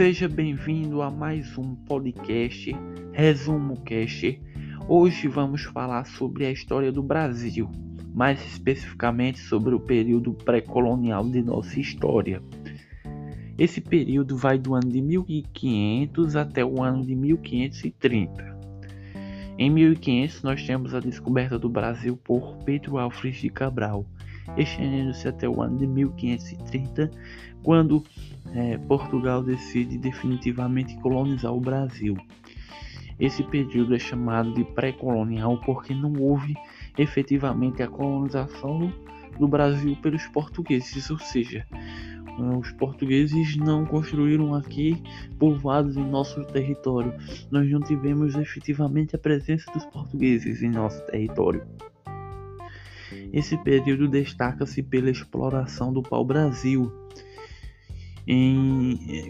Seja bem-vindo a mais um podcast, Resumo Cast. Hoje vamos falar sobre a história do Brasil, mais especificamente sobre o período pré-colonial de nossa história. Esse período vai do ano de 1500 até o ano de 1530. Em 1500 nós temos a descoberta do Brasil por Pedro Álvares de Cabral, estendendo-se até o ano de 1530, quando é, Portugal decide definitivamente colonizar o Brasil. Esse período é chamado de pré-colonial porque não houve efetivamente a colonização do Brasil pelos portugueses, ou seja, os portugueses não construíram aqui povoados em nosso território. Nós não tivemos efetivamente a presença dos portugueses em nosso território. Esse período destaca-se pela exploração do pau-brasil,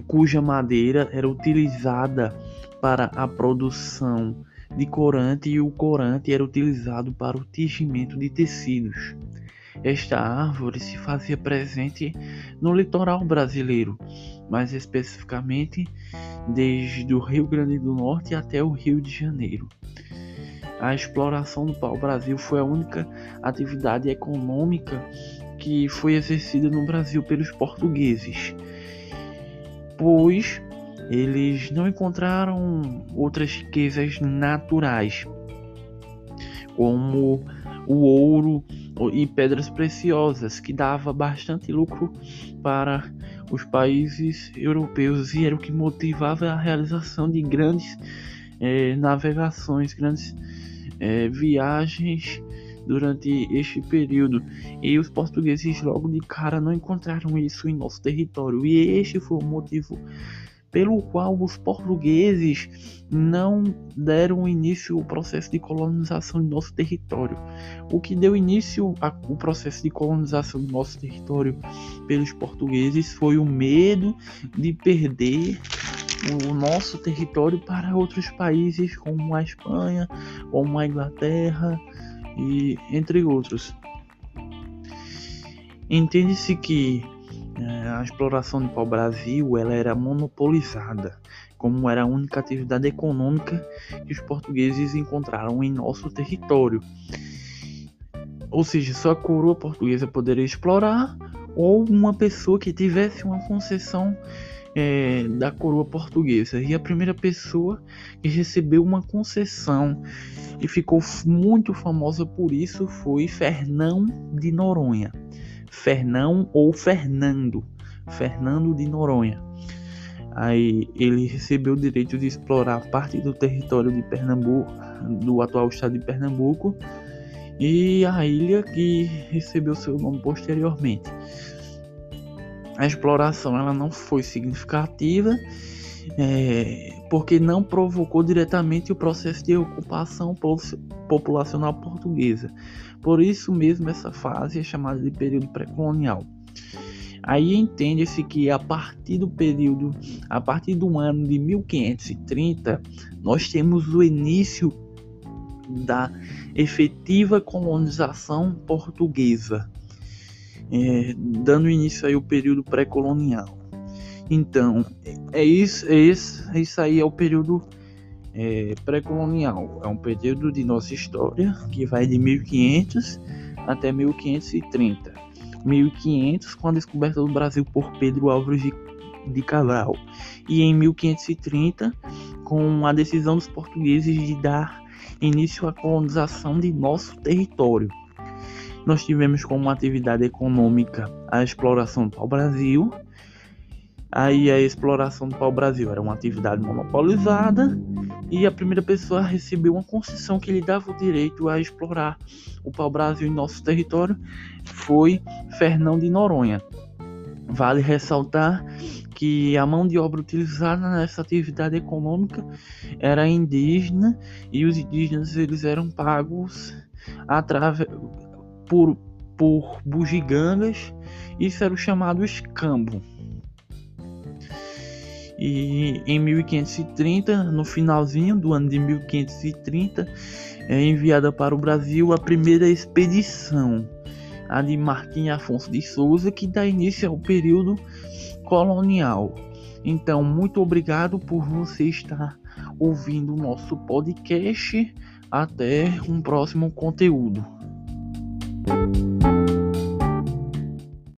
cuja madeira era utilizada para a produção de corante e o corante era utilizado para o tingimento de tecidos. Esta árvore se fazia presente no litoral brasileiro, mais especificamente desde o Rio Grande do Norte até o Rio de Janeiro. A exploração do pau-brasil foi a única atividade econômica que foi exercida no Brasil pelos portugueses pois eles não encontraram outras riquezas naturais, como o ouro e pedras preciosas, que dava bastante lucro para os países europeus e era o que motivava a realização de grandes eh, navegações, grandes eh, viagens durante este período e os portugueses logo de cara não encontraram isso em nosso território e este foi o motivo pelo qual os portugueses não deram início ao processo de colonização de nosso território. O que deu início ao processo de colonização do nosso território pelos portugueses foi o medo de perder o nosso território para outros países como a Espanha, como a Inglaterra, e entre outros. Entende-se que é, a exploração do pau-brasil ela era monopolizada, como era a única atividade econômica que os portugueses encontraram em nosso território. Ou seja, só a coroa portuguesa poderia explorar ou uma pessoa que tivesse uma concessão é, da coroa portuguesa. E a primeira pessoa que recebeu uma concessão e ficou muito famosa por isso foi Fernão de Noronha. Fernão ou Fernando. Fernando de Noronha. Aí ele recebeu o direito de explorar parte do território de Pernambuco, do atual estado de Pernambuco, e a ilha que recebeu seu nome posteriormente. A exploração ela não foi significativa é, porque não provocou diretamente o processo de ocupação populacional portuguesa. Por isso mesmo essa fase é chamada de período pré-colonial. Aí entende-se que a partir do período, a partir do ano de 1530, nós temos o início da efetiva colonização portuguesa, é, dando início aí ao período pré-colonial. Então, é isso, é isso, é isso aí é o período é, pré-colonial. É um período de nossa história que vai de 1500 até 1530. 1500 com a descoberta do Brasil por Pedro Álvares de, de Cabral e em 1530 com a decisão dos portugueses de dar início à colonização de nosso território. Nós tivemos como atividade econômica a exploração do pau-brasil, Aí a exploração do pau-brasil era uma atividade monopolizada e a primeira pessoa recebeu uma concessão que lhe dava o direito a explorar o pau-brasil em nosso território foi Fernão de Noronha. Vale ressaltar que a mão de obra utilizada nessa atividade econômica era indígena e os indígenas eles eram pagos através por por bugigangas, isso era o chamado escambo. E em 1530, no finalzinho do ano de 1530, é enviada para o Brasil a primeira expedição, a de Marquinhos Afonso de Souza, que dá início ao período colonial. Então, muito obrigado por você estar ouvindo o nosso podcast. Até um próximo conteúdo.